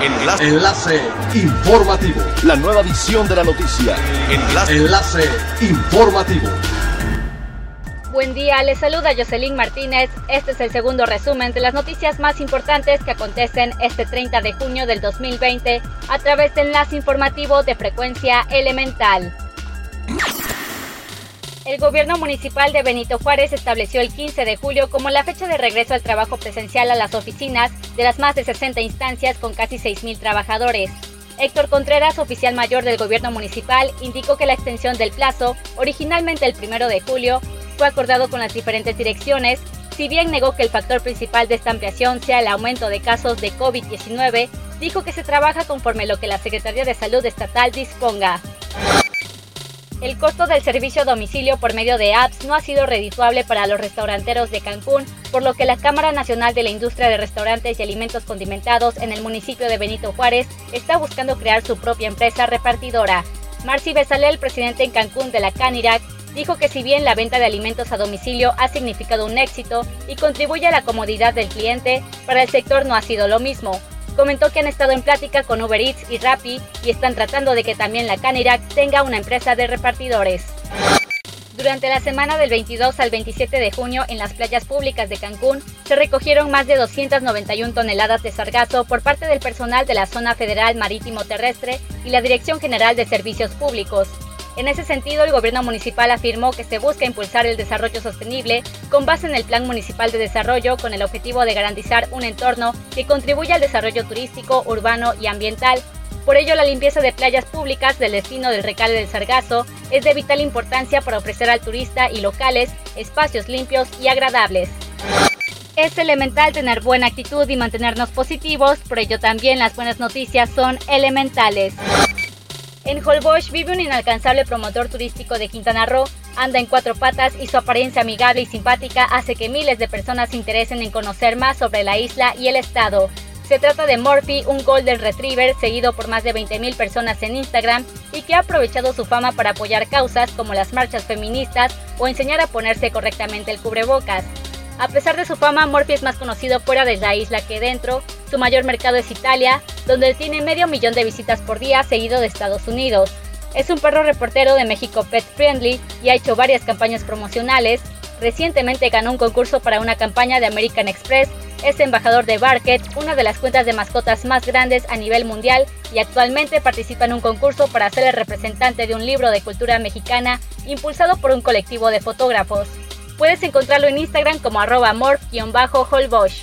Enlace. Enlace informativo. La nueva edición de la noticia. Enlace. Enlace informativo. Buen día, les saluda Jocelyn Martínez. Este es el segundo resumen de las noticias más importantes que acontecen este 30 de junio del 2020 a través del enlace informativo de frecuencia elemental. El gobierno municipal de Benito Juárez estableció el 15 de julio como la fecha de regreso al trabajo presencial a las oficinas de las más de 60 instancias con casi 6.000 trabajadores. Héctor Contreras, oficial mayor del gobierno municipal, indicó que la extensión del plazo, originalmente el 1 de julio, fue acordado con las diferentes direcciones, si bien negó que el factor principal de esta ampliación sea el aumento de casos de COVID-19, dijo que se trabaja conforme lo que la Secretaría de Salud Estatal disponga. El costo del servicio a domicilio por medio de apps no ha sido redituable para los restauranteros de Cancún, por lo que la Cámara Nacional de la Industria de Restaurantes y Alimentos Condimentados en el municipio de Benito Juárez está buscando crear su propia empresa repartidora. Marci Besalel, presidente en Cancún de la Canirac, dijo que si bien la venta de alimentos a domicilio ha significado un éxito y contribuye a la comodidad del cliente, para el sector no ha sido lo mismo comentó que han estado en plática con Uber Eats y Rappi y están tratando de que también la Canirac tenga una empresa de repartidores. Durante la semana del 22 al 27 de junio en las playas públicas de Cancún se recogieron más de 291 toneladas de sargazo por parte del personal de la Zona Federal Marítimo Terrestre y la Dirección General de Servicios Públicos, en ese sentido, el gobierno municipal afirmó que se busca impulsar el desarrollo sostenible con base en el Plan Municipal de Desarrollo con el objetivo de garantizar un entorno que contribuya al desarrollo turístico, urbano y ambiental. Por ello, la limpieza de playas públicas del destino del Recale del Sargazo es de vital importancia para ofrecer al turista y locales espacios limpios y agradables. Es elemental tener buena actitud y mantenernos positivos, por ello también las buenas noticias son elementales. En Holbox vive un inalcanzable promotor turístico de Quintana Roo, anda en cuatro patas y su apariencia amigable y simpática hace que miles de personas se interesen en conocer más sobre la isla y el estado. Se trata de Morphy, un Golden Retriever seguido por más de 20.000 personas en Instagram y que ha aprovechado su fama para apoyar causas como las marchas feministas o enseñar a ponerse correctamente el cubrebocas. A pesar de su fama, Morphy es más conocido fuera de la isla que dentro. Su mayor mercado es Italia, donde tiene medio millón de visitas por día, seguido de Estados Unidos. Es un perro reportero de México Pet Friendly y ha hecho varias campañas promocionales. Recientemente ganó un concurso para una campaña de American Express, es embajador de Barket, una de las cuentas de mascotas más grandes a nivel mundial, y actualmente participa en un concurso para ser el representante de un libro de cultura mexicana impulsado por un colectivo de fotógrafos. Puedes encontrarlo en Instagram como arroba morph-holbosch.